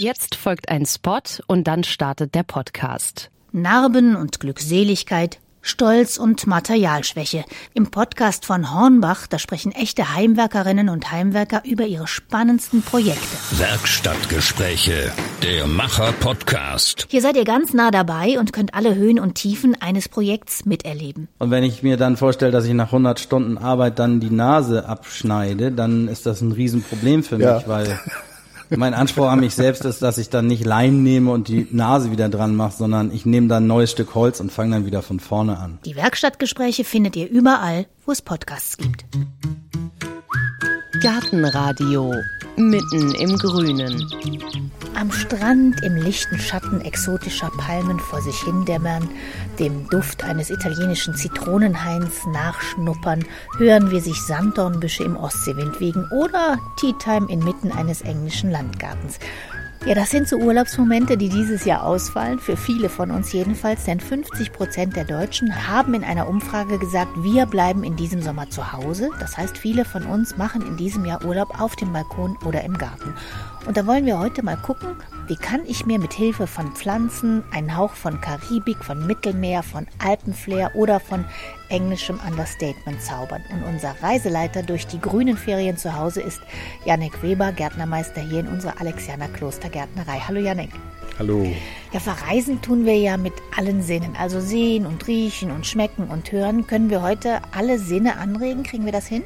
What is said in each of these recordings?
Jetzt folgt ein Spot und dann startet der Podcast. Narben und Glückseligkeit, Stolz und Materialschwäche. Im Podcast von Hornbach, da sprechen echte Heimwerkerinnen und Heimwerker über ihre spannendsten Projekte. Werkstattgespräche, der Macher-Podcast. Hier seid ihr ganz nah dabei und könnt alle Höhen und Tiefen eines Projekts miterleben. Und wenn ich mir dann vorstelle, dass ich nach 100 Stunden Arbeit dann die Nase abschneide, dann ist das ein Riesenproblem für mich, Ja. weil mein Anspruch an mich selbst ist, dass ich dann nicht Leinen nehme und die Nase wieder dran mache, sondern ich nehme dann ein neues Stück Holz und fange dann wieder von vorne an. Die Werkstattgespräche findet ihr überall, wo es Podcasts gibt. Gartenradio mitten im Grünen. Am Strand im lichten Schatten exotischer Palmen vor sich hindämmern, dem Duft eines italienischen Zitronenhains nachschnuppern, hören wir sich Sanddornbüsche im Ostseewind wiegen oder Tea Time inmitten eines englischen Landgartens. Ja, das sind so Urlaubsmomente, die dieses Jahr ausfallen, für viele von uns jedenfalls, denn 50 Prozent der Deutschen haben in einer Umfrage gesagt, wir bleiben in diesem Sommer zu Hause. Das heißt, viele von uns machen in diesem Jahr Urlaub auf dem Balkon oder im Garten. Und da wollen wir heute mal gucken, wie kann ich mir mit Hilfe von Pflanzen einen Hauch von Karibik, von Mittelmeer, von Alpenflair oder von englischem Understatement zaubern. Und unser Reiseleiter durch die grünen Ferien zu Hause ist Janek Weber, Gärtnermeister hier in unserer Alexianer Klostergärtnerei. Hallo Janek. Hallo. Ja, verreisen tun wir ja mit allen Sinnen. Also sehen und riechen und schmecken und hören. Können wir heute alle Sinne anregen? Kriegen wir das hin?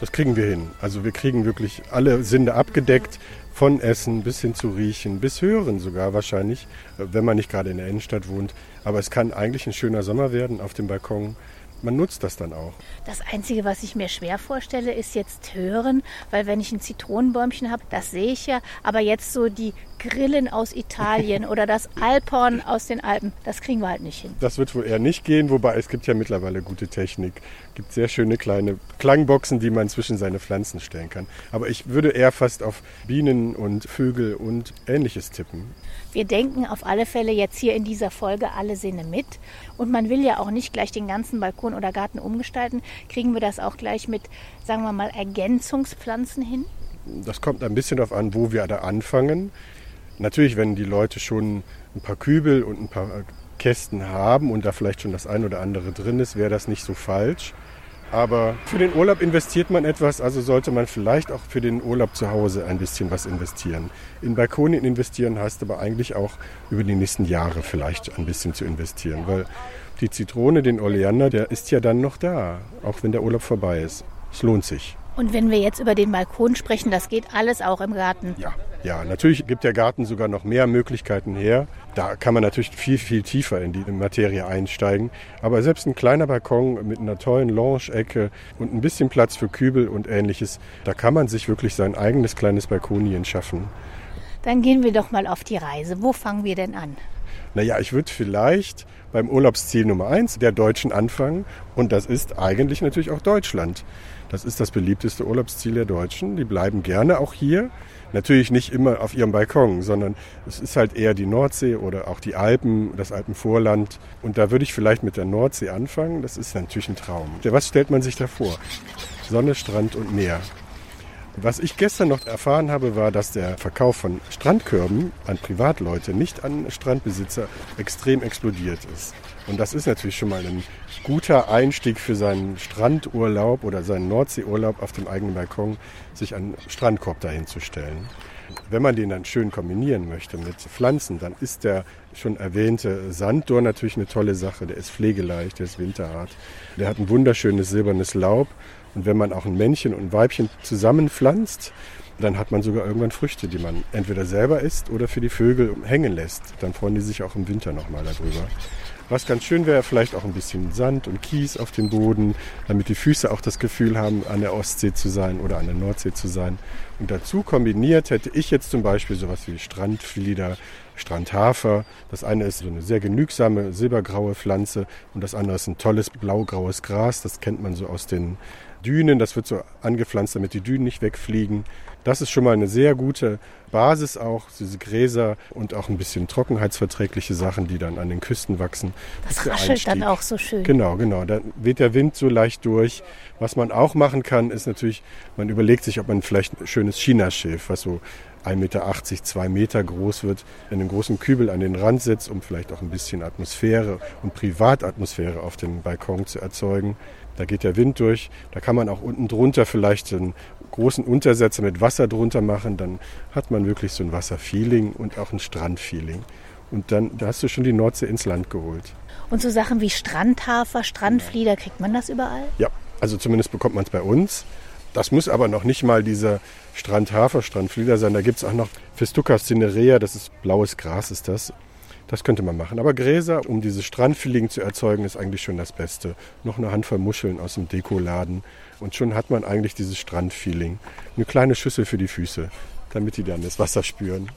Das kriegen wir hin. Also wir kriegen wirklich alle Sinne abgedeckt, von Essen bis hin zu Riechen, bis Hören sogar wahrscheinlich, äh, wenn man nicht gerade in der Innenstadt wohnt. Aber es kann eigentlich ein schöner Sommer werden auf dem Balkon. Man nutzt das dann auch. Das Einzige, was ich mir schwer vorstelle, ist jetzt hören, weil wenn ich ein Zitronenbäumchen habe, das sehe ich ja. Aber jetzt so die Grillen aus Italien oder das Alphorn aus den Alpen, das kriegen wir halt nicht hin. Das wird wohl eher nicht gehen, wobei es gibt ja mittlerweile gute Technik. Es gibt sehr schöne kleine Klangboxen, die man zwischen seine Pflanzen stellen kann. Aber ich würde eher fast auf Bienen und Vögel und ähnliches tippen. Wir denken auf alle Fälle jetzt hier in dieser Folge alle Sinne mit. Und man will ja auch nicht gleich den ganzen Balkon oder Garten umgestalten. Kriegen wir das auch gleich mit, sagen wir mal, Ergänzungspflanzen hin? Das kommt ein bisschen darauf an, wo wir da anfangen. Natürlich, wenn die Leute schon ein paar Kübel und ein paar Kästen haben und da vielleicht schon das ein oder andere drin ist, wäre das nicht so falsch. Aber für den Urlaub investiert man etwas, also sollte man vielleicht auch für den Urlaub zu Hause ein bisschen was investieren. In Balkone investieren heißt aber eigentlich auch über die nächsten Jahre vielleicht ein bisschen zu investieren, weil die Zitrone, den Oleander, der ist ja dann noch da, auch wenn der Urlaub vorbei ist. Es lohnt sich. Und wenn wir jetzt über den Balkon sprechen, das geht alles auch im Garten. Ja, ja, natürlich gibt der Garten sogar noch mehr Möglichkeiten her. Da kann man natürlich viel, viel tiefer in die Materie einsteigen. Aber selbst ein kleiner Balkon mit einer tollen Lounge-Ecke und ein bisschen Platz für Kübel und ähnliches, da kann man sich wirklich sein eigenes kleines Balkonien schaffen. Dann gehen wir doch mal auf die Reise. Wo fangen wir denn an? Naja, ich würde vielleicht beim Urlaubsziel Nummer eins der Deutschen anfangen. Und das ist eigentlich natürlich auch Deutschland. Das ist das beliebteste Urlaubsziel der Deutschen. Die bleiben gerne auch hier. Natürlich nicht immer auf ihrem Balkon, sondern es ist halt eher die Nordsee oder auch die Alpen, das Alpenvorland. Und da würde ich vielleicht mit der Nordsee anfangen. Das ist natürlich ein Traum. Was stellt man sich da vor? Sonne, Strand und Meer. Was ich gestern noch erfahren habe, war, dass der Verkauf von Strandkörben an Privatleute, nicht an Strandbesitzer, extrem explodiert ist. Und das ist natürlich schon mal ein guter Einstieg für seinen Strandurlaub oder seinen Nordseeurlaub auf dem eigenen Balkon, sich einen Strandkorb dahinzustellen. Wenn man den dann schön kombinieren möchte mit Pflanzen, dann ist der schon erwähnte Sanddorn natürlich eine tolle Sache. Der ist pflegeleicht, der ist winterhart. Der hat ein wunderschönes silbernes Laub. Und wenn man auch ein Männchen und ein Weibchen zusammenpflanzt, dann hat man sogar irgendwann Früchte, die man entweder selber isst oder für die Vögel hängen lässt. Dann freuen die sich auch im Winter nochmal darüber. Was ganz schön wäre, vielleicht auch ein bisschen Sand und Kies auf dem Boden, damit die Füße auch das Gefühl haben, an der Ostsee zu sein oder an der Nordsee zu sein. Und dazu kombiniert hätte ich jetzt zum Beispiel sowas wie Strandflieder, Strandhafer. Das eine ist so eine sehr genügsame silbergraue Pflanze und das andere ist ein tolles blaugraues Gras. Das kennt man so aus den Dünen. Das wird so angepflanzt, damit die Dünen nicht wegfliegen. Das ist schon mal eine sehr gute Basis auch, diese Gräser und auch ein bisschen trockenheitsverträgliche Sachen, die dann an den Küsten wachsen. Das raschelt dann auch so schön. Genau, genau. Da weht der Wind so leicht durch. Was man auch machen kann, ist natürlich, man überlegt sich, ob man vielleicht ein schönes Chinaschilf, was so 1,80 Meter, 2 Meter groß wird, in einen großen Kübel an den Rand setzt, um vielleicht auch ein bisschen Atmosphäre und Privatatmosphäre auf dem Balkon zu erzeugen. Da geht der Wind durch. Da kann man auch unten drunter vielleicht einen großen Untersetzer mit Wasser drunter machen. Dann hat man wirklich so ein Wasserfeeling und auch ein Strandfeeling. Und dann da hast du schon die Nordsee ins Land geholt. Und so Sachen wie Strandhafer, Strandflieder, kriegt man das überall? Ja, also zumindest bekommt man es bei uns. Das muss aber noch nicht mal dieser Strandhafer, Strandflieder sein. Da gibt es auch noch Festuca cinerea, das ist blaues Gras, ist das. Das könnte man machen. Aber Gräser, um dieses Strandfeeling zu erzeugen, ist eigentlich schon das Beste. Noch eine Handvoll Muscheln aus dem Dekoladen. Und schon hat man eigentlich dieses Strandfeeling. Eine kleine Schüssel für die Füße, damit die dann das Wasser spüren.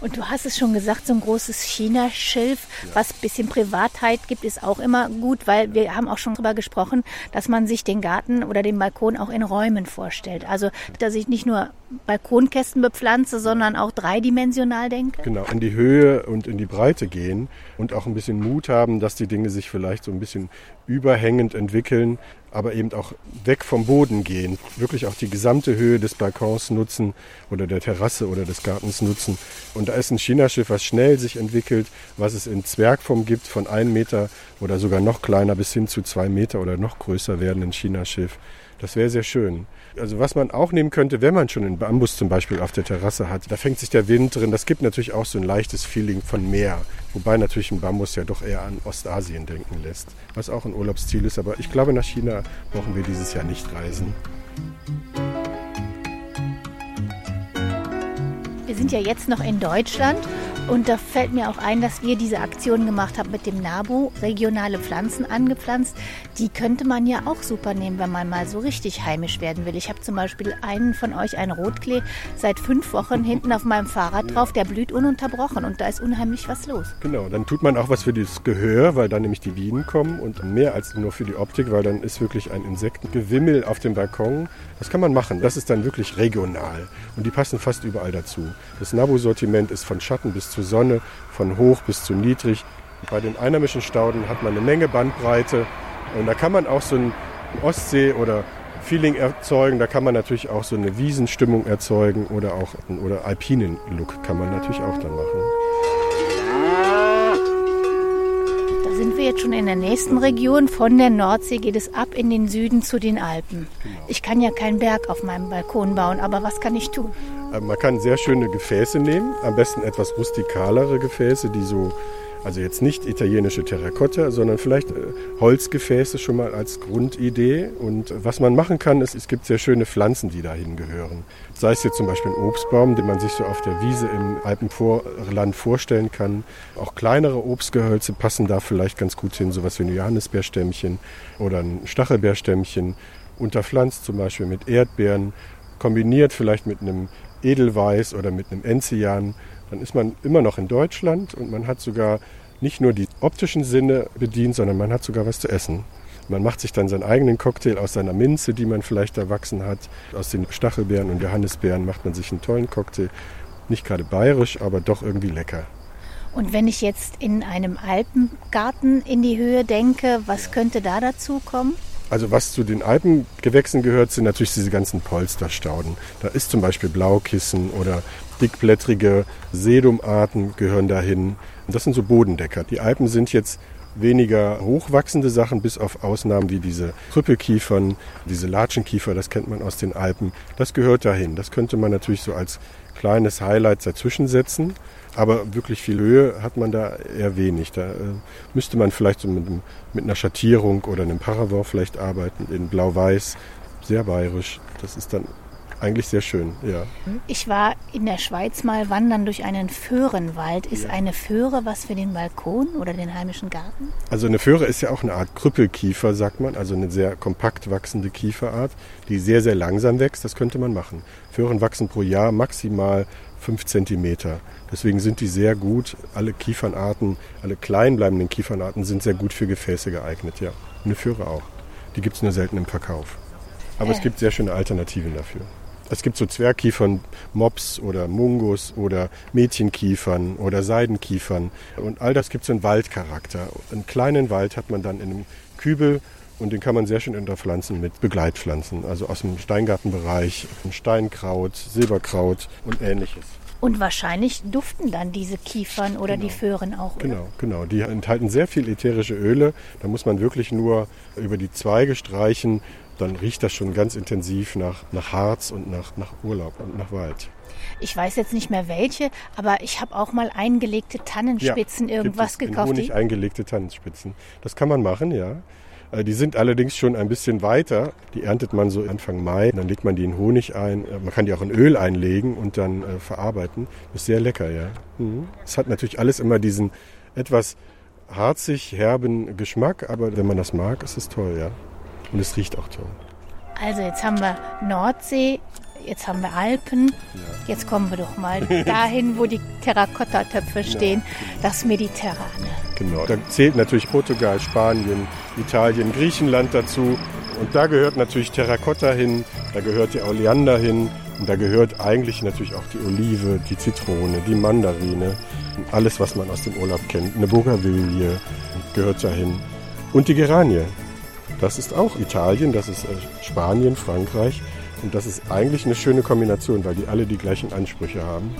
Und du hast es schon gesagt, so ein großes China-Schilf, ja. was ein bisschen Privatheit gibt, ist auch immer gut, weil wir haben auch schon darüber gesprochen, dass man sich den Garten oder den Balkon auch in Räumen vorstellt. Also, dass ich nicht nur Balkonkästen bepflanze, sondern auch dreidimensional denke. Genau, in die Höhe und in die Breite gehen und auch ein bisschen Mut haben, dass die Dinge sich vielleicht so ein bisschen überhängend entwickeln, aber eben auch weg vom Boden gehen, wirklich auch die gesamte Höhe des Balkons nutzen oder der Terrasse oder des Gartens nutzen. Und da ist ein Chinaschiff, was schnell sich entwickelt, was es in Zwergform gibt, von einem Meter oder sogar noch kleiner bis hin zu zwei Meter oder noch größer werdenden Chinaschiff. Das wäre sehr schön. Also was man auch nehmen könnte, wenn man schon einen Bambus zum Beispiel auf der Terrasse hat, da fängt sich der Wind drin. Das gibt natürlich auch so ein leichtes Feeling von Meer. Wobei natürlich ein Bambus ja doch eher an Ostasien denken lässt. Was auch ein Urlaubsziel ist. Aber ich glaube, nach China brauchen wir dieses Jahr nicht reisen. Wir sind ja jetzt noch in Deutschland und da fällt mir auch ein, dass wir diese Aktion gemacht haben mit dem NABU, regionale Pflanzen angepflanzt. Die könnte man ja auch super nehmen, wenn man mal so richtig heimisch werden will. Ich habe zum Beispiel einen von euch, einen Rotklee, seit fünf Wochen hinten auf meinem Fahrrad drauf. Der blüht ununterbrochen und da ist unheimlich was los. Genau, dann tut man auch was für das Gehör, weil dann nämlich die Bienen kommen und mehr als nur für die Optik, weil dann ist wirklich ein Insektengewimmel auf dem Balkon. Das kann man machen. Das ist dann wirklich regional und die passen fast überall dazu. Das NABU-Sortiment ist von Schatten bis zu zu Sonne, von hoch bis zu niedrig. Bei den einheimischen Stauden hat man eine Menge Bandbreite und da kann man auch so ein Ostsee- oder Feeling erzeugen. Da kann man natürlich auch so eine Wiesenstimmung erzeugen oder auch oder alpinen Look kann man natürlich auch dann machen. Sind wir jetzt schon in der nächsten Region. Von der Nordsee geht es ab in den Süden zu den Alpen. Genau. Ich kann ja keinen Berg auf meinem Balkon bauen, aber was kann ich tun? Äh, man kann sehr schöne Gefäße nehmen, am besten etwas rustikalere Gefäße, die so also jetzt nicht italienische Terrakotta, sondern vielleicht äh, Holzgefäße schon mal als Grundidee. Und was man machen kann, ist, es gibt sehr schöne Pflanzen, die dahin gehören. Sei es jetzt zum Beispiel ein Obstbaum, den man sich so auf der Wiese im Alpenvorland vorstellen kann. Auch kleinere Obstgehölze passen da vielleicht ganz gut hin, sowas wie ein Johannisbeerstämmchen oder ein Stachelbeerstämmchen. Unterpflanzt zum Beispiel mit Erdbeeren, kombiniert vielleicht mit einem Edelweiß oder mit einem Enzian dann ist man immer noch in Deutschland und man hat sogar nicht nur die optischen Sinne bedient, sondern man hat sogar was zu essen. Man macht sich dann seinen eigenen Cocktail aus seiner Minze, die man vielleicht erwachsen hat. Aus den Stachelbeeren und Johannisbeeren macht man sich einen tollen Cocktail. Nicht gerade bayerisch, aber doch irgendwie lecker. Und wenn ich jetzt in einem Alpengarten in die Höhe denke, was könnte da dazu kommen? Also was zu den Alpengewächsen gehört, sind natürlich diese ganzen Polsterstauden. Da ist zum Beispiel Blaukissen oder dickblättrige Sedumarten gehören dahin. Das sind so Bodendecker. Die Alpen sind jetzt weniger hochwachsende Sachen, bis auf Ausnahmen wie diese Krüppelkiefern, diese Latschenkiefer, das kennt man aus den Alpen. Das gehört dahin. Das könnte man natürlich so als kleines Highlight dazwischen setzen. Aber wirklich viel Höhe hat man da eher wenig. Da äh, müsste man vielleicht so mit, mit einer Schattierung oder einem Paravent vielleicht arbeiten, in Blau-Weiß, sehr bayerisch. Das ist dann eigentlich sehr schön, ja. Ich war in der Schweiz mal wandern durch einen Föhrenwald. Ist ja. eine Föhre was für den Balkon oder den heimischen Garten? Also eine Föhre ist ja auch eine Art Krüppelkiefer, sagt man, also eine sehr kompakt wachsende Kieferart, die sehr, sehr langsam wächst. Das könnte man machen. Föhren wachsen pro Jahr maximal fünf Zentimeter. Deswegen sind die sehr gut. Alle Kiefernarten, alle klein bleibenden Kiefernarten sind sehr gut für Gefäße geeignet, ja. Eine Föhre auch. Die gibt es nur selten im Verkauf. Aber äh. es gibt sehr schöne Alternativen dafür. Es gibt so Zwergkiefern, Mops oder Mungus oder Mädchenkiefern oder Seidenkiefern. Und all das gibt so einen Waldcharakter. Einen kleinen Wald hat man dann in einem Kübel Und den kann man sehr schön unterpflanzen mit Begleitpflanzen, also aus dem Steingartenbereich, Steinkraut, Silberkraut und ähnliches. Und wahrscheinlich duften dann diese Kiefern oder genau. die Föhren auch. Oder? Genau, genau. Die enthalten sehr viel ätherische Öle. Da muss man wirklich nur über die Zweige streichen. Dann riecht das schon ganz intensiv nach, nach Harz und nach, nach Urlaub und nach Wald. Ich weiß jetzt nicht mehr welche, aber ich habe auch mal eingelegte Tannenspitzen ja, irgendwas gibt es gekauft. Honig eingelegte Tannenspitzen. Das kann man machen, ja. Äh, die sind allerdings schon ein bisschen weiter. Die erntet man so Anfang Mai. Dann legt man die in Honig ein. Äh, man kann die auch in Öl einlegen und dann äh, verarbeiten. Ist sehr lecker, ja. Mhm. Es hat natürlich alles immer diesen etwas harzig, herben Geschmack, aber wenn man das mag, ist es toll, ja. Und es riecht auch toll. Also jetzt haben wir Nordsee, jetzt haben wir Alpen. Ja. Jetzt kommen wir doch mal dahin, wo die Terrakotta-Töpfe stehen, ja. das Mediterrane. Genau, da zählt natürlich Portugal, Spanien, Italien, Griechenland dazu. Und da gehört natürlich Terrakotta hin, da gehört die Oleander hin und da gehört eigentlich natürlich auch die Olive, die Zitrone, die Mandarine, alles, was man aus dem Urlaub kennt. Eine Bougainville gehört dahin. Und die Geranie. Das ist auch Italien, das ist äh, Spanien, Frankreich. Und das ist eigentlich eine schöne Kombination, weil die alle die gleichen Ansprüche haben.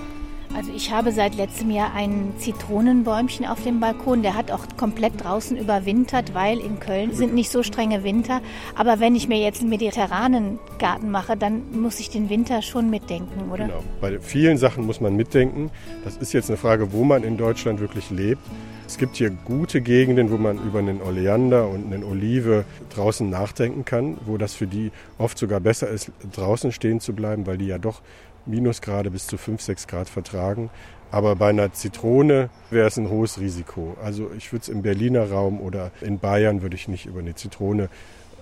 Also ich habe seit letztem Jahr ein Zitronenbäumchen auf dem Balkon. Der hat auch komplett draußen überwintert, weil in Köln sind nicht so strenge Winter. Aber wenn ich mir jetzt einen mediterranen Garten mache, dann muss ich den Winter schon mitdenken, oder? Genau. Bei vielen Sachen muss man mitdenken. Das ist jetzt eine Frage, wo man in Deutschland wirklich lebt. Es gibt hier gute Gegenden, wo man über einen Oleander und einen Olive draußen nachdenken kann, wo das für die oft sogar besser ist, draußen stehen zu bleiben, weil die ja doch Minusgrade bis zu 5, 6 Grad vertragen. Aber bei einer Zitrone wäre es ein hohes Risiko. Also ich würde es im Berliner Raum oder in Bayern würde ich nicht über eine Zitrone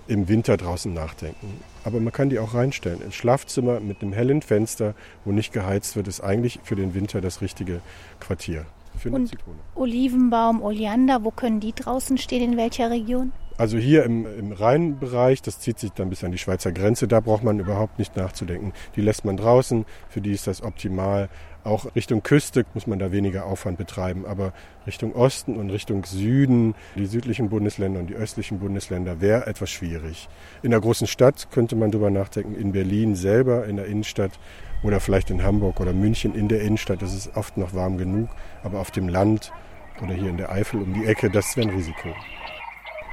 im Winter draußen nachdenken. Aber man kann die auch reinstellen. Ein Schlafzimmer mit einem hellen Fenster, wo nicht geheizt wird, ist eigentlich für den Winter das richtige Quartier für eine Und Zitrone. Olivenbaum, Oleander, wo können die draußen stehen, in welcher Region? Also hier im, im Rheinbereich, das zieht sich dann bis an die Schweizer Grenze, da braucht man überhaupt nicht nachzudenken. Die lässt man draußen, für die ist das optimal. Auch Richtung Küste muss man da weniger Aufwand betreiben, aber Richtung Osten und Richtung Süden, die südlichen Bundesländer und die östlichen Bundesländer, wäre etwas schwierig. In der großen Stadt könnte man darüber nachdenken, in Berlin selber, in der Innenstadt oder vielleicht in Hamburg oder München in der Innenstadt, das ist oft noch warm genug, aber auf dem Land oder hier in der Eifel um die Ecke, das wäre ein Risiko.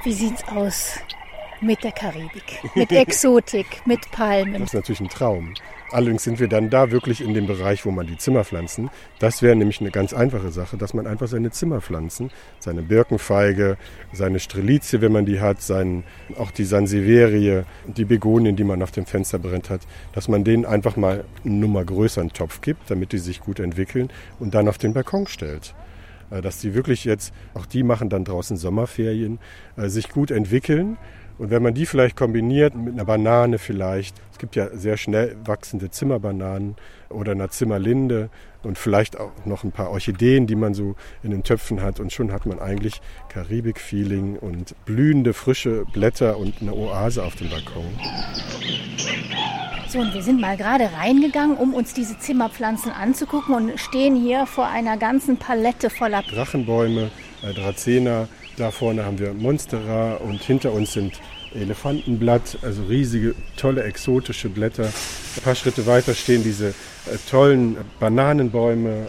Wie sieht's aus mit der Karibik, mit Exotik, mit Palmen? Das ist natürlich ein Traum. Allerdings sind wir dann da wirklich in dem Bereich, wo man die Zimmer pflanzen. Das wäre nämlich eine ganz einfache Sache, dass man einfach seine Zimmer pflanzen, seine Birkenfeige, seine Strelizie, wenn man die hat, sein, auch die Sansevierie, die Begonien, die man auf dem Fensterbrennt hat, dass man denen einfach mal einen Nummer größeren Topf gibt, damit die sich gut entwickeln und dann auf den Balkon stellt dass die wirklich jetzt, auch die machen dann draußen Sommerferien, äh, sich gut entwickeln. Und wenn man die vielleicht kombiniert mit einer Banane vielleicht, es gibt ja sehr schnell wachsende Zimmerbananen oder einer Zimmerlinde und vielleicht auch noch ein paar Orchideen, die man so in den Töpfen hat und schon hat man eigentlich Karibik-Feeling und blühende frische Blätter und eine Oase auf dem Balkon. So, und wir sind mal gerade reingegangen, um uns diese Zimmerpflanzen anzugucken und stehen hier vor einer ganzen Palette voller Drachenbäume, äh, Dracena, da vorne haben wir Monstera und hinter uns sind Elefantenblatt, also riesige, tolle, exotische Blätter. Ein paar Schritte weiter stehen diese äh, tollen Bananenbäume.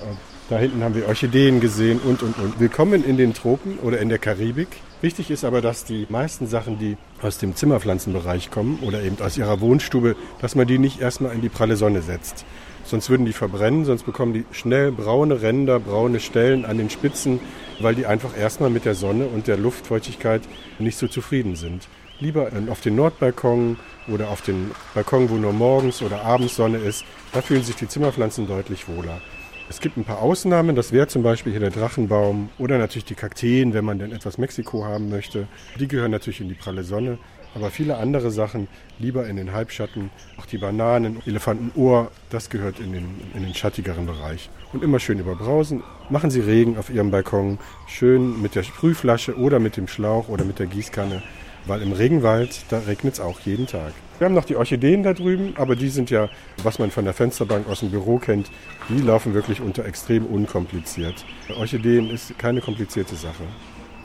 Da hinten haben wir Orchideen gesehen und, und, und. Willkommen in den Tropen oder in der Karibik. Wichtig ist aber, dass die meisten Sachen, die aus dem Zimmerpflanzenbereich kommen oder eben aus ihrer Wohnstube, dass man die nicht erstmal in die pralle Sonne setzt. Sonst würden die verbrennen, sonst bekommen die schnell braune Ränder, braune Stellen an den Spitzen, weil die einfach erstmal mit der Sonne und der Luftfeuchtigkeit nicht so zufrieden sind. Lieber auf den Nordbalkon oder auf den Balkon, wo nur morgens oder abends Sonne ist, da fühlen sich die Zimmerpflanzen deutlich wohler. Es gibt ein paar Ausnahmen, das wäre zum Beispiel hier der Drachenbaum oder natürlich die Kakteen, wenn man denn etwas Mexiko haben möchte. Die gehören natürlich in die pralle Sonne. Aber viele andere Sachen lieber in den Halbschatten. Auch die Bananen, Elefantenohr, das gehört in den, in den schattigeren Bereich. Und immer schön überbrausen. Machen Sie Regen auf Ihrem Balkon. Schön mit der Sprühflasche oder mit dem Schlauch oder mit der Gießkanne. Weil im Regenwald, da regnet es auch jeden Tag. Wir haben noch die Orchideen da drüben, aber die sind ja, was man von der Fensterbank aus dem Büro kennt, die laufen wirklich unter extrem unkompliziert. Orchideen ist keine komplizierte Sache.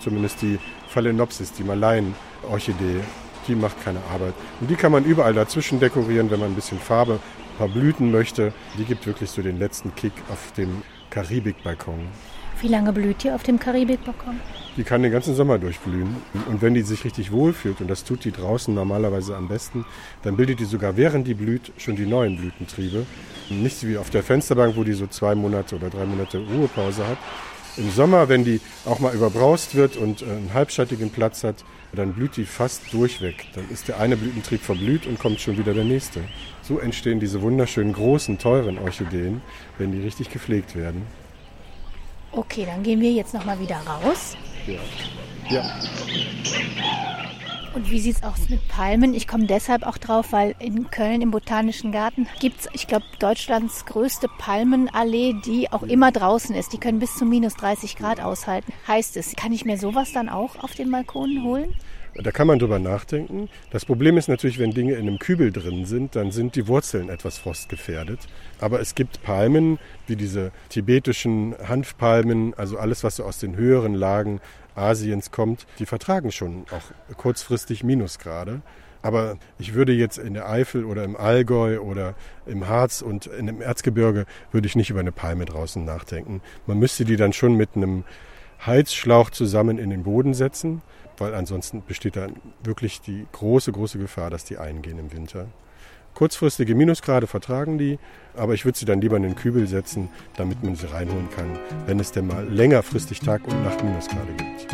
zumindest die Phalaenopsis, die Malaien-Orchidee. Die macht keine Arbeit. Und die kann man überall dazwischen dekorieren, wenn man ein bisschen Farbe, ein paar Blüten möchte. Die gibt wirklich so den letzten Kick auf dem Karibikbalkon. Wie lange blüht die auf dem Karibikbalkon? Die kann den ganzen Sommer durchblühen. Und wenn die sich richtig wohlfühlt, und das tut die draußen normalerweise am besten, dann bildet die sogar während die blüht schon die neuen Blütentriebe. Nicht wie auf der Fensterbank, wo die so zwei Monate oder drei Monate Ruhepause hat. Im Sommer, wenn die auch mal überbraust wird und einen halbschattigen Platz hat, dann blüht die fast durchweg. Dann ist der eine Blütentrieb verblüht und kommt schon wieder der nächste. So entstehen diese wunderschönen großen, teuren Orchideen, wenn die richtig gepflegt werden. Okay, dann gehen wir jetzt nochmal wieder raus. Ja. ja. Und wie sieht es aus mit Palmen? Ich komme deshalb auch drauf, weil in Köln im Botanischen Garten gibt es, ich glaube, Deutschlands größte Palmenallee, die auch immer draußen ist. Die können bis zu minus 30 Grad aushalten. Heißt es, kann ich mir sowas dann auch auf den Balkonen holen? Da kann man drüber nachdenken. Das Problem ist natürlich, wenn Dinge in einem Kübel drin sind, dann sind die Wurzeln etwas frostgefährdet. Aber es gibt Palmen, wie diese tibetischen Hanfpalmen, also alles, was so aus den höheren Lagen Asiens kommt, die vertragen schon auch kurzfristig Minusgrade. Aber ich würde jetzt in der Eifel oder im Allgäu oder im Harz und in dem Erzgebirge würde ich nicht über eine Palme draußen nachdenken. Man müsste die dann schon mit einem Heizschlauch zusammen in den Boden setzen weil ansonsten besteht da wirklich die große, große Gefahr, dass die eingehen im Winter. Kurzfristige Minusgrade vertragen die, aber ich würde sie dann lieber in den Kübel setzen, damit man sie reinholen kann, wenn es denn mal längerfristig Tag und Nacht Minusgrade gibt.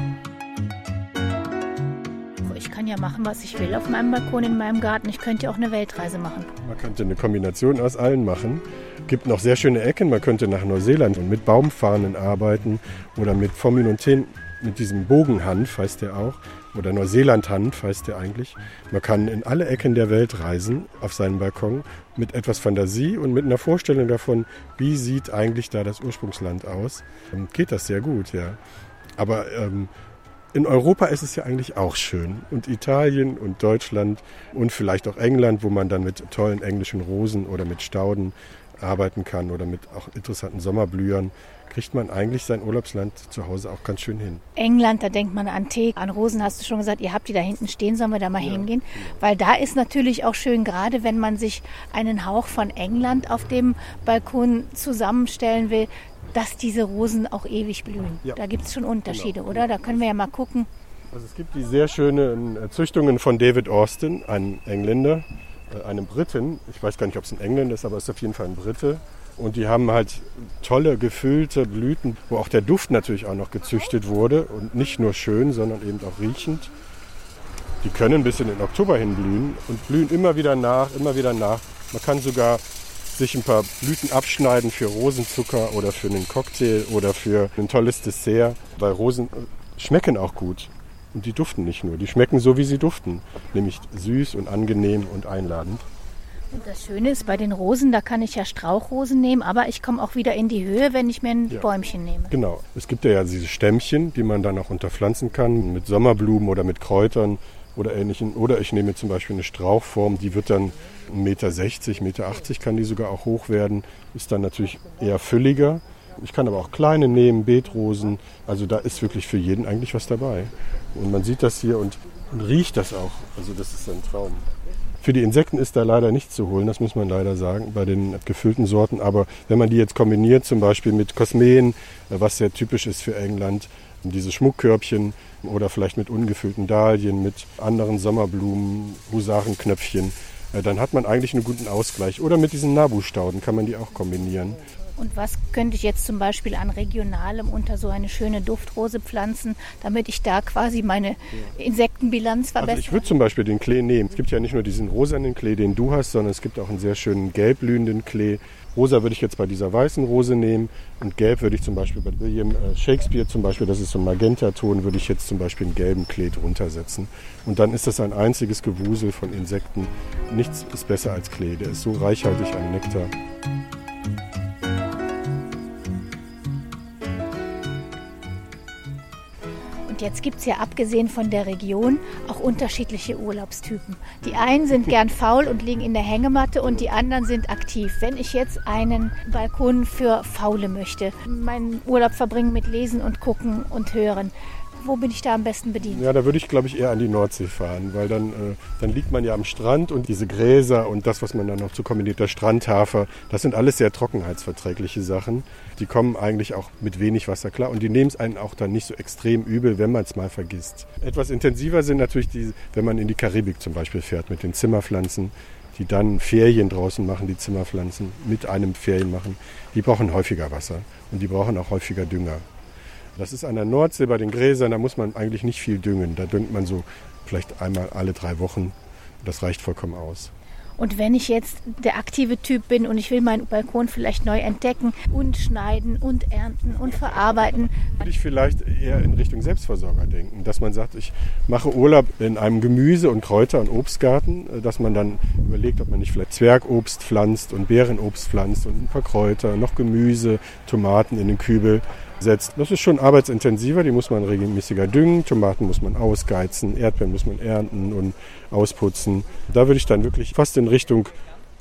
Ich kann ja machen, was ich will auf meinem Balkon in meinem Garten. Ich könnte ja auch eine Weltreise machen. Man könnte eine Kombination aus allen machen. Es gibt noch sehr schöne Ecken. Man könnte nach Neuseeland und mit Baumfahnen arbeiten oder mit Forminonten mit diesem Bogenhanf, heißt der auch, oder Neuseeland-Hanf heißt der eigentlich. Man kann in alle Ecken der Welt reisen auf seinem Balkon mit etwas Fantasie und mit einer Vorstellung davon, wie sieht eigentlich da das Ursprungsland aus. Dann geht das sehr gut, ja. Aber ähm, in Europa ist es ja eigentlich auch schön. Und Italien und Deutschland und vielleicht auch England, wo man dann mit tollen englischen Rosen oder mit Stauden arbeiten kann oder mit auch interessanten Sommerblühern kriegt man eigentlich sein Urlaubsland zu Hause auch ganz schön hin. England, da denkt man an Tee, an Rosen hast du schon gesagt, ihr habt die da hinten stehen, sollen wir da mal ja, hingehen? Weil da ist natürlich auch schön, gerade wenn man sich einen Hauch von England auf dem Balkon zusammenstellen will, dass diese Rosen auch ewig blühen. Ja. Da gibt es schon Unterschiede, genau. oder? Da können wir ja mal gucken. Also es gibt die sehr schönen äh, Züchtungen von David Austin, einem Engländer, äh, einem Briten. Ich weiß gar nicht, ob es ein Engländer ist, aber es ist auf jeden Fall ein Brite. Und die haben halt tolle gefüllte Blüten, wo auch der Duft natürlich auch noch gezüchtet wurde. Und nicht nur schön, sondern eben auch riechend. Die können bis in den Oktober hin blühen und blühen immer wieder nach, immer wieder nach. Man kann sogar sich ein paar Blüten abschneiden für Rosenzucker oder für einen Cocktail oder für ein tolles Dessert, weil Rosen schmecken auch gut. Und die duften nicht nur, die schmecken so, wie sie duften, nämlich süß und angenehm und einladend. Und das Schöne ist, bei den Rosen, da kann ich ja Strauchrosen nehmen, aber ich komme auch wieder in die Höhe, wenn ich mir ein ja. Bäumchen nehme. Genau. Es gibt ja diese Stämmchen, die man dann auch unterpflanzen kann mit Sommerblumen oder mit Kräutern oder ähnlichen. Oder ich nehme zum Beispiel eine Strauchform, die wird dann 1,60 Meter, 1,80 Meter kann die sogar auch hoch werden. Ist dann natürlich eher fülliger. Ich kann aber auch kleine nehmen, Beetrosen. Also da ist wirklich für jeden eigentlich was dabei. Und man sieht das hier und, und riecht das auch. Also das ist ein Traum. Für die Insekten ist da leider nichts zu holen, das muss man leider sagen, bei den gefüllten Sorten. Aber wenn man die jetzt kombiniert, zum Beispiel mit Kosmeen, was sehr typisch ist für England, diese Schmuckkörbchen oder vielleicht mit ungefüllten Dahlien, mit anderen Sommerblumen, Husarenknöpfchen, äh, dann hat man eigentlich einen guten Ausgleich. Oder mit diesen Nabu-Stauden kann man die auch kombinieren. Und was könnte ich jetzt zum Beispiel an regionalem unter so eine schöne Duftrose pflanzen, damit ich da quasi meine Insektenbilanz verbessere? Also ich würde zum Beispiel den Klee nehmen. Es gibt ja nicht nur diesen rosanen Klee, den du hast, sondern es gibt auch einen sehr schönen gelblühenden Klee. Rosa würde ich jetzt bei dieser weißen Rose nehmen und gelb würde ich zum Beispiel bei William äh, Shakespeare zum Beispiel, das ist so ein Magentaton, würde ich jetzt zum Beispiel einen gelben Klee drunter setzen. Und dann ist das ein einziges Gewusel von Insekten. Nichts ist besser als Klee, der ist so reichhaltig an Nektar. Und jetzt gibt es ja abgesehen von der Region auch unterschiedliche Urlaubstypen. Die einen sind gern faul und liegen in der Hängematte und die anderen sind aktiv. Wenn ich jetzt einen Balkon für Faule möchte, meinen Urlaub verbringen mit Lesen und Gucken und Hören, wo bin ich da am besten bedient? Ja, da würde ich, glaube ich, eher an die Nordsee fahren, weil dann, äh, dann liegt man ja am Strand und diese Gräser und das, was man dann noch zu kombiniert, der Strandhafer, das sind alles sehr trockenheitsverträgliche Sachen. Die kommen eigentlich auch mit wenig Wasser klar und die nehmen es einen auch dann nicht so extrem übel, wenn man es mal vergisst. Etwas intensiver sind natürlich die, wenn man in die Karibik zum Beispiel fährt mit den Zimmerpflanzen die dann Ferien draußen machen, die Zimmerpflanzen mit einem Ferien machen, die brauchen häufiger Wasser und die brauchen auch häufiger Dünger. Das ist an der Nordsee bei den Gräsern, da muss man eigentlich nicht viel düngen. Da düngt man so vielleicht einmal alle drei Wochen. Das reicht vollkommen aus. Und wenn ich jetzt der aktive Typ bin und ich will meinen Balkon vielleicht neu entdecken und schneiden und ernten und verarbeiten. Würde ich vielleicht eher in Richtung Selbstversorger denken, dass man sagt, ich mache Urlaub in einem Gemüse- und Kräuter- und Obstgarten, dass man dann überlegt, ob man nicht vielleicht Zwergobst pflanzt und Beerenobst pflanzt und ein paar Kräuter, noch Gemüse, Tomaten in den Kübel setzt. Das ist schon arbeitsintensiver, die muss man regelmäßiger düngen, Tomaten muss man ausgeizen, Erdbeeren muss man ernten und ausputzen. Da würde ich dann wirklich fast in Richtung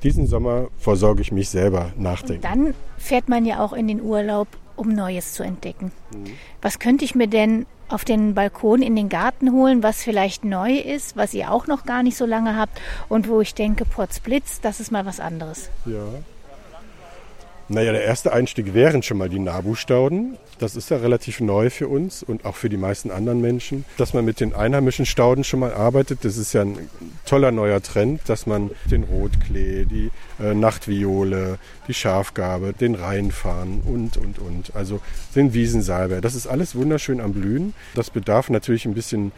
diesen Sommer versorge ich mich selber nachdenken. Und dann fährt man ja auch in den Urlaub, um Neues zu entdecken. Mhm. Was könnte ich mir denn auf den Balkon in den Garten holen, was vielleicht neu ist, was ihr auch noch gar nicht so lange habt und wo ich denke, Potzblitz, das ist mal was anderes. Ja, naja, der erste Einstieg wären schon mal die Nabu-Stauden. Das ist ja relativ neu für uns und auch für die meisten anderen Menschen. Dass man mit den einheimischen Stauden schon mal arbeitet, das ist ja ein toller neuer Trend, dass man den Rotklee, die äh, Nachtviole, die Schafgarbe, den Rheinfahren und, und, und. Also den Wiesensalbei. Das ist alles wunderschön am Blühen. Das bedarf natürlich ein bisschen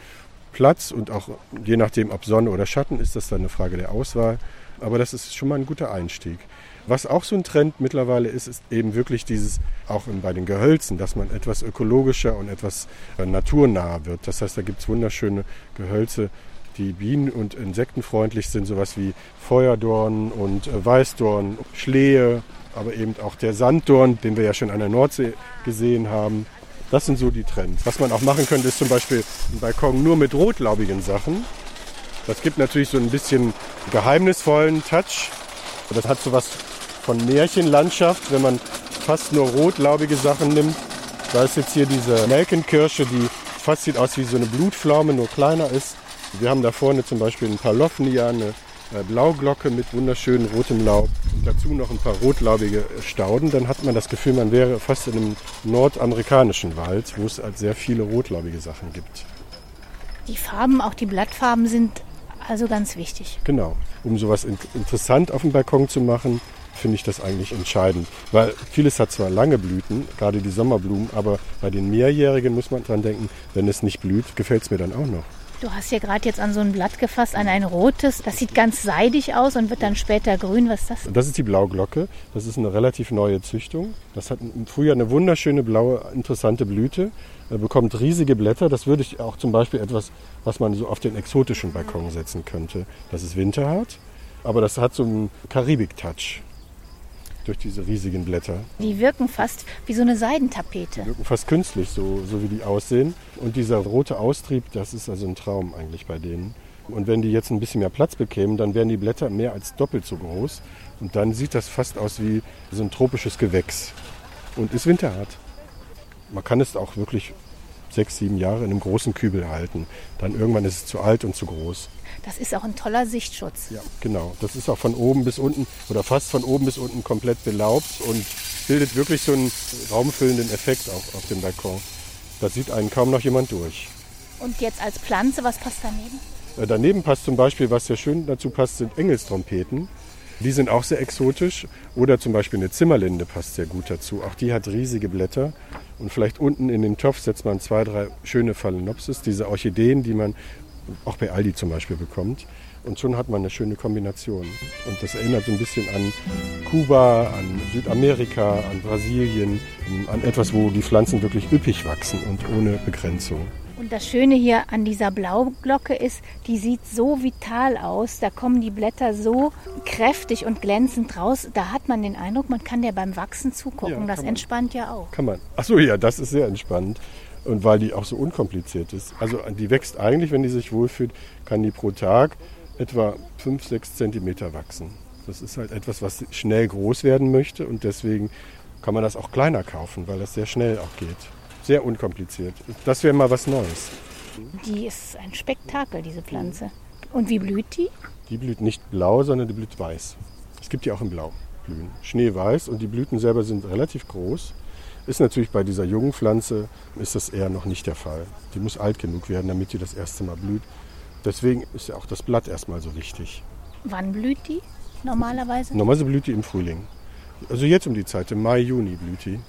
Platz und auch je nachdem, ob Sonne oder Schatten, ist das dann eine Frage der Auswahl. Aber das ist schon mal ein guter Einstieg. Was auch so ein Trend mittlerweile ist, ist eben wirklich dieses, auch bei den Gehölzen, dass man etwas ökologischer und etwas äh, naturnaher wird. Das heißt, da gibt es wunderschöne Gehölze, die bienen- und insektenfreundlich sind, sowas wie Feuerdorn und äh, Weißdorn, Schlehe, aber eben auch der Sanddorn, den wir ja schon an der Nordsee gesehen haben. Das sind so die Trends. Was man auch machen könnte, ist zum Beispiel ein Balkon nur mit rotlaubigen Sachen. Das gibt natürlich so ein bisschen geheimnisvollen Touch. Das hat so was von Märchenlandschaft, wenn man fast nur rotlaubige Sachen nimmt. Da ist jetzt hier diese Nelkenkirsche, die fast sieht aus wie so eine Blutpflaume, nur kleiner ist. Wir haben da vorne zum Beispiel ein paar Lophnia, eine äh, Blauglocke mit wunderschönem rotem Laub und dazu noch ein paar rotlaubige Stauden. Dann hat man das Gefühl, man wäre fast in einem nordamerikanischen Wald, wo es halt sehr viele rotlaubige Sachen gibt. Die Farben, auch die Blattfarben sind also ganz wichtig. Genau. Um sowas interessant auf dem Balkon zu machen, finde ich das eigentlich entscheidend. Weil vieles hat zwar lange Blüten, gerade die Sommerblumen, aber bei den Mehrjährigen muss man dran denken, wenn es nicht blüht, gefällt es mir dann auch noch. Du hast ja gerade jetzt an so ein Blatt gefasst, an ein rotes. Das sieht ganz seidig aus und wird dann später grün. Was ist das? Das ist die Blauglocke. Das ist eine relativ neue Züchtung. Das hat im Frühjahr eine wunderschöne blaue, interessante Blüte. Er bekommt riesige Blätter. Das würde ich auch zum Beispiel etwas, was man so auf den exotischen Balkon setzen könnte. Das ist winterhart, aber das hat so einen Karibik-Touch durch diese riesigen Blätter. Die wirken fast wie so eine Seidentapete. Die wirken fast künstlich, so, so wie die aussehen. Und dieser rote Austrieb, das ist also ein Traum eigentlich bei denen. Und wenn die jetzt ein bisschen mehr Platz bekämen, dann wären die Blätter mehr als doppelt so groß. Und dann sieht das fast aus wie so ein tropisches Gewächs. Und ist winterhart. Man kann es auch wirklich sechs, sieben Jahre in einem großen Kübel halten. Dann irgendwann ist es zu alt und zu groß. Das ist auch ein toller Sichtschutz. Ja, genau. Das ist auch von oben bis unten oder fast von oben bis unten komplett belaubt und bildet wirklich so einen raumfüllenden Effekt auch auf dem Balkon. Da sieht einen kaum noch jemand durch. Und jetzt als Pflanze, was passt daneben? Äh, daneben passt zum Beispiel, was sehr schön dazu passt, sind Engelstrompeten. Die sind auch sehr exotisch. Oder zum Beispiel eine Zimmerlinde passt sehr gut dazu. Auch die hat riesige Blätter. Und vielleicht unten in den Topf setzt man zwei, drei schöne Phalaenopsis, diese Orchideen, die man auch bei Aldi zum Beispiel bekommt. Und schon hat man eine schöne Kombination. Und das erinnert so ein bisschen an Kuba, an Südamerika, an Brasilien, an etwas, wo die Pflanzen wirklich üppig wachsen und ohne Begrenzung. Und das Schöne hier an dieser Blauglocke ist, die sieht so vital aus. Da kommen die Blätter so kräftig und glänzend raus. Da hat man den Eindruck, man kann der beim Wachsen zugucken. Ja, das entspannt ja auch. Kann man. Achso, ja, das ist sehr entspannt. Und weil die auch so unkompliziert ist. Also die wächst eigentlich, wenn die sich wohlfühlt, kann die pro Tag etwa 5, 6 Zentimeter wachsen. Das ist halt etwas, was schnell groß werden möchte und deswegen kann man das auch kleiner kaufen, weil das sehr schnell auch geht. Sehr unkompliziert. Das wäre mal was Neues. Die ist ein Spektakel, diese Pflanze. Und wie blüht die? Die blüht nicht blau, sondern die blüht weiß. Es gibt die auch in Blau blühen. Schneeweiß und die Blüten selber sind relativ groß. Ist natürlich bei dieser jungen Pflanze ist das eher noch nicht der Fall. Die muss alt genug werden, damit die das erste Mal blüht. Deswegen ist ja auch das Blatt erstmal so wichtig. Wann blüht die normalerweise? Normalerweise blüht die im Frühling. Also jetzt um die Zeit, im Mai, Juni blüht die.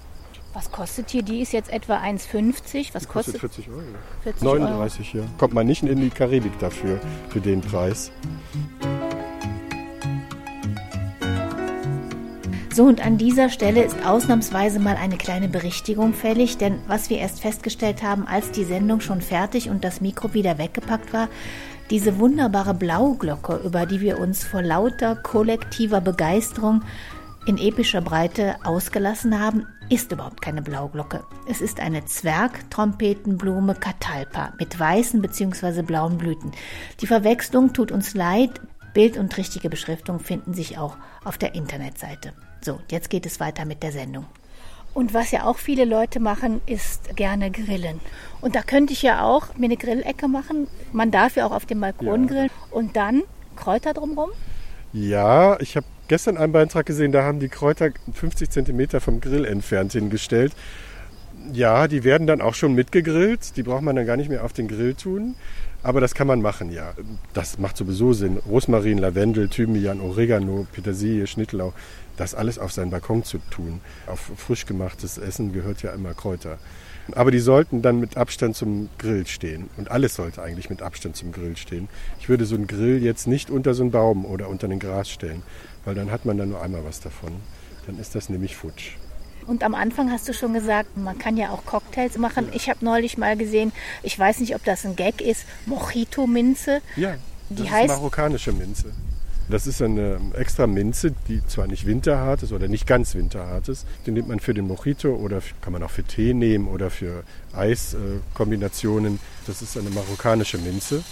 Was kostet hier? Die ist jetzt etwa 1,50. Was Die kostet? kostet 40 Euro. 40 39 hier. Kommt man nicht in die Karibik dafür, für den Preis. So, und an dieser Stelle ist ausnahmsweise mal eine kleine Berichtigung fällig, denn was wir erst festgestellt haben, als die Sendung schon fertig und das Mikro wieder weggepackt war, diese wunderbare Blauglocke, über die wir uns vor lauter kollektiver Begeisterung in epischer Breite ausgelassen haben, ist überhaupt keine Blauglocke. Es ist eine Zwergtrompetenblume Catalpa mit weißen bzw. blauen Blüten. Die Verwechslung tut uns leid. Bild und richtige Beschriftung finden sich auch auf der Internetseite. So, jetzt geht es weiter mit der Sendung. Und was ja auch viele Leute machen, ist gerne grillen. Und da könnte ich ja auch mir eine Grillecke machen. Man darf ja auch auf dem Balkon Ja. grillen. Und dann Kräuter drumherum. Ja, ich habe gestern einen Beitrag gesehen, da haben die Kräuter 50 Zentimeter vom Grill entfernt hingestellt. Ja, die werden dann auch schon mitgegrillt. Die braucht man dann gar nicht mehr auf den Grill tun. Aber das kann man machen, ja. Das macht sowieso Sinn. Rosmarin, Lavendel, Thymian, Oregano, Petersilie, Schnittlauch, das alles auf seinen Balkon zu tun. Auf frisch gemachtes Essen gehört ja immer Kräuter. Aber die sollten dann mit Abstand zum Grill stehen. Und alles sollte eigentlich mit Abstand zum Grill stehen. Ich würde so einen Grill jetzt nicht unter so einen Baum oder unter den Gras stellen, weil dann hat man da nur einmal was davon. Dann ist das nämlich futsch. Und am Anfang hast du schon gesagt, man kann ja auch Cocktails machen. Ich habe neulich mal gesehen, ich weiß nicht, ob das ein Gag ist, Mojito-Minze. Ja, Die das ist heißt- marokkanische Minze. Das ist eine extra Minze, die zwar nicht winterhart ist oder nicht ganz winterhart ist. Die nimmt man für den Mojito oder kann man auch für Tee nehmen oder für Eiskombinationen. Das ist eine marokkanische Minze.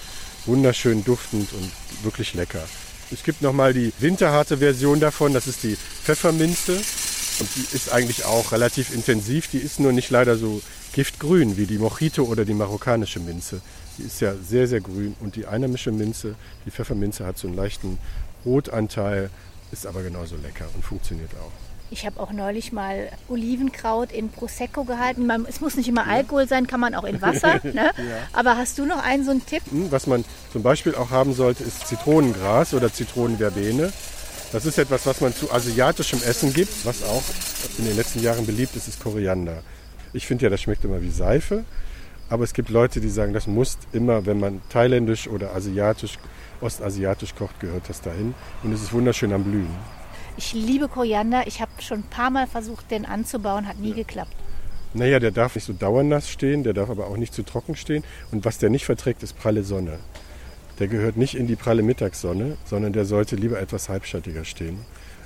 Wunderschön duftend und wirklich lecker. Es gibt nochmal die winterharte Version davon, das ist die Pfefferminze. Und die ist eigentlich auch relativ intensiv. Die ist nur nicht leider so giftgrün wie die Mojito oder die marokkanische Minze. Die ist ja sehr, sehr grün. Und die einheimische Minze, die Pfefferminze, hat so einen leichten Rotanteil, ist aber genauso lecker und funktioniert auch. Ich habe auch neulich mal Olivenkraut in Prosecco gehalten. Man, es muss nicht immer Alkohol sein, kann man auch in Wasser. Ne? Aber hast du noch einen so einen Tipp? Hm, Was man zum Beispiel auch haben sollte, ist Zitronengras oder Zitronenverbene. Das ist etwas, was man zu asiatischem Essen gibt, was auch in den letzten Jahren beliebt ist, ist Koriander. Ich finde ja, das schmeckt immer wie Seife, aber es gibt Leute, die sagen, das muss immer, wenn man thailändisch oder asiatisch, ostasiatisch kocht, gehört das dahin. Und es ist wunderschön am Blühen. Ich liebe Koriander. Ich habe schon ein paar Mal versucht, den anzubauen, hat nie geklappt. Naja, der darf nicht so dauernass stehen, der darf aber auch nicht zu trocken stehen. Und was der nicht verträgt, ist pralle Sonne. Der gehört nicht in die pralle Mittagssonne, sondern der sollte lieber etwas halbschattiger stehen.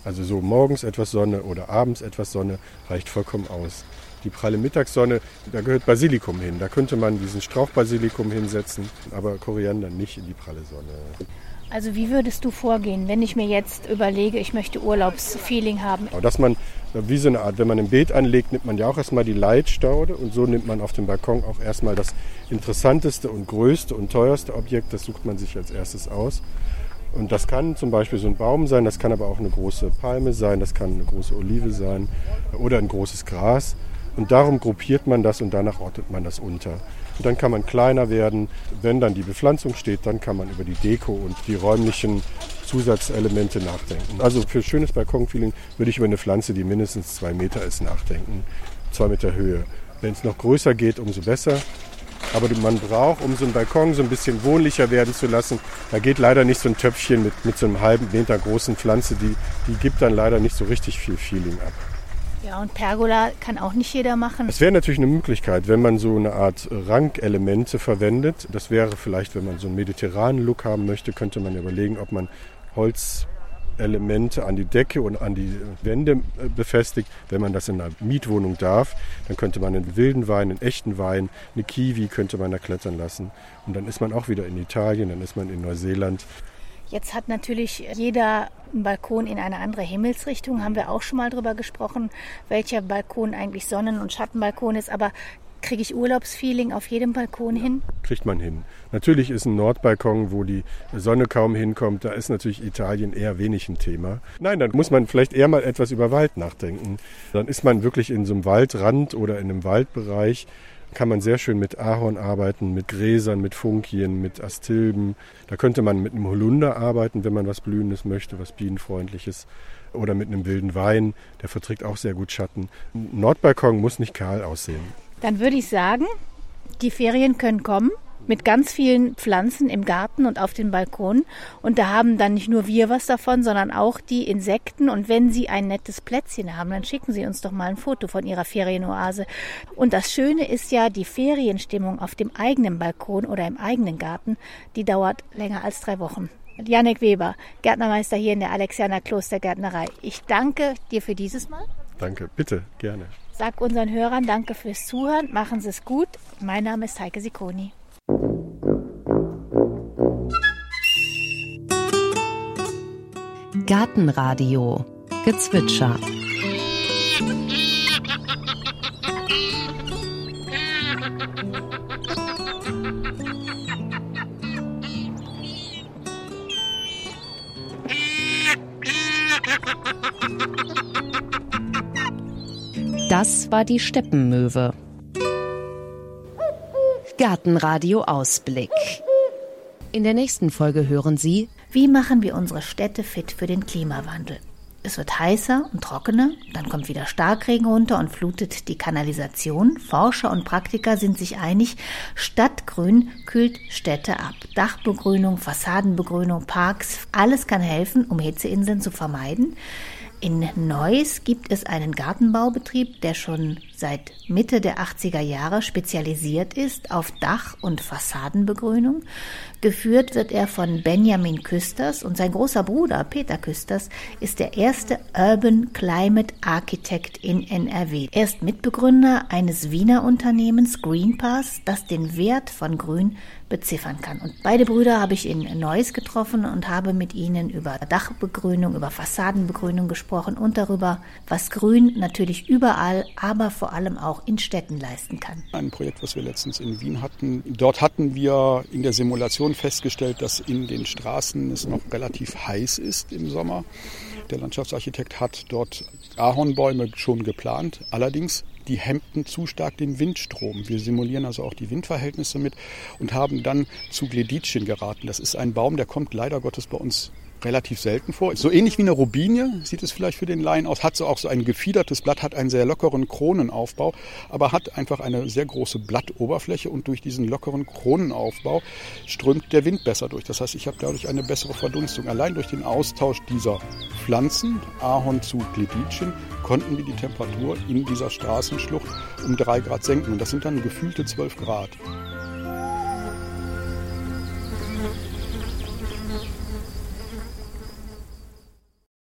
Also so morgens etwas Sonne oder abends etwas Sonne reicht vollkommen aus. Die pralle Mittagssonne, da gehört Basilikum hin. Da könnte man diesen Strauchbasilikum hinsetzen, aber Koriander nicht in die pralle Sonne. Also wie würdest du vorgehen, wenn ich mir jetzt überlege, ich möchte Urlaubsfeeling haben? Aber dass man, wie so eine Art, wenn man ein Beet anlegt, nimmt man ja auch erstmal die Leitstaude und so nimmt man auf dem Balkon auch erstmal das interessanteste und größte und teuerste Objekt, das sucht man sich als erstes aus. Und das kann zum Beispiel so ein Baum sein, das kann aber auch eine große Palme sein, das kann eine große Olive sein oder ein großes Gras. Und darum gruppiert man das und danach ordnet man das unter. Und dann kann man kleiner werden. Wenn dann die Bepflanzung steht, dann kann man über die Deko und die räumlichen Zusatzelemente nachdenken. Also für schönes Balkonfeeling würde ich über eine Pflanze, die mindestens zwei Meter ist, nachdenken. Zwei Meter Höhe. Wenn es noch größer geht, umso besser. Aber man braucht, um so einen Balkon so ein bisschen wohnlicher werden zu lassen, da geht leider nicht so ein Töpfchen mit, mit so einem halben Meter großen Pflanze, die, die gibt dann leider nicht so richtig viel Feeling ab. Ja, und Pergola kann auch nicht jeder machen. Es wäre natürlich eine Möglichkeit, wenn man so eine Art Rankelemente verwendet. Das wäre vielleicht, wenn man so einen mediterranen Look haben möchte, könnte man überlegen, ob man Holzelemente an die Decke und an die Wände äh, befestigt. Wenn man das in einer Mietwohnung darf, dann könnte man einen wilden Wein, einen echten Wein, eine Kiwi könnte man da klettern lassen. Und dann ist man auch wieder in Italien, dann ist man in Neuseeland. Jetzt hat natürlich jeder einen Balkon in eine andere Himmelsrichtung, haben wir auch schon mal drüber gesprochen, welcher Balkon eigentlich Sonnen- und Schattenbalkon ist. Aber Kriege ich Urlaubsfeeling auf jedem Balkon hin? Kriegt man hin. Natürlich ist ein Nordbalkon, wo die Sonne kaum hinkommt, da ist natürlich Italien eher wenig ein Thema. Nein, dann muss man vielleicht eher mal etwas über Wald nachdenken. Dann ist man wirklich in so einem Waldrand oder in einem Waldbereich kann man sehr schön mit Ahorn arbeiten, mit Gräsern, mit Funkien, mit Astilben. Da könnte man mit einem Holunder arbeiten, wenn man was Blühendes möchte, was Bienenfreundliches. Oder mit einem wilden Wein, der verträgt auch sehr gut Schatten. Ein Nordbalkon muss nicht kahl aussehen. Dann würde ich sagen, die Ferien können kommen mit ganz vielen Pflanzen im Garten und auf den Balkonen. Und da haben dann nicht nur wir was davon, sondern auch die Insekten. Und wenn Sie ein nettes Plätzchen haben, dann schicken Sie uns doch mal ein Foto von Ihrer Ferienoase. Und das Schöne ist ja, die Ferienstimmung auf dem eigenen Balkon oder im eigenen Garten, die dauert länger als drei Wochen. Janek Weber, Gärtnermeister hier in der Alexianer Klostergärtnerei. Ich danke dir für dieses Mal. Danke, bitte, gerne. Sag unseren Hörern danke fürs Zuhören. Machen Sie es gut. Mein Name ist Heike Sikoni. Gartenradio Gezwitscher Das war die Steppenmöwe. Gartenradio Ausblick. In der nächsten Folge hören Sie, wie machen wir unsere Städte fit für den Klimawandel? Es wird heißer und trockener, dann kommt wieder Starkregen runter und flutet die Kanalisation. Forscher und Praktiker sind sich einig, Stadtgrün kühlt Städte ab. Dachbegrünung, Fassadenbegrünung, Parks, alles kann helfen, um Hitzeinseln zu vermeiden. In Neuss gibt es einen Gartenbaubetrieb, der schon seit Mitte der 80er Jahre spezialisiert ist auf Dach- und Fassadenbegrünung. Geführt wird er von Benjamin Küsters und sein großer Bruder Peter Küsters ist der erste Urban Climate Architect in NRW. Er ist Mitbegründer eines Wiener Unternehmens Greenpass, das den Wert von Grün beziffern kann. Und beide Brüder habe ich in Neuss getroffen und habe mit ihnen über Dachbegrünung, über Fassadenbegrünung gesprochen und darüber, was Grün natürlich überall, aber vor allem auch in Städten leisten kann. Ein Projekt, was wir letztens in Wien hatten. Dort hatten wir in der Simulation festgestellt, dass in den Straßen es noch relativ heiß ist im Sommer. Der Landschaftsarchitekt hat dort Ahornbäume schon geplant. Allerdings die hemmten zu stark den Windstrom. Wir simulieren also auch die Windverhältnisse mit und haben dann zu Gleditschen geraten. Das ist ein Baum, der kommt leider Gottes bei uns relativ selten vor. So ähnlich wie eine Robinie sieht es vielleicht für den Laien aus, hat so auch so ein gefiedertes Blatt, hat einen sehr lockeren Kronenaufbau, aber hat einfach eine sehr große Blattoberfläche und durch diesen lockeren Kronenaufbau strömt der Wind besser durch. Das heißt, ich habe dadurch eine bessere Verdunstung. Allein durch den Austausch dieser Pflanzen, Ahorn zu Gleditschen, konnten wir die Temperatur in dieser Straßenschlucht um drei Grad senken. Und das sind dann gefühlte zwölf Grad.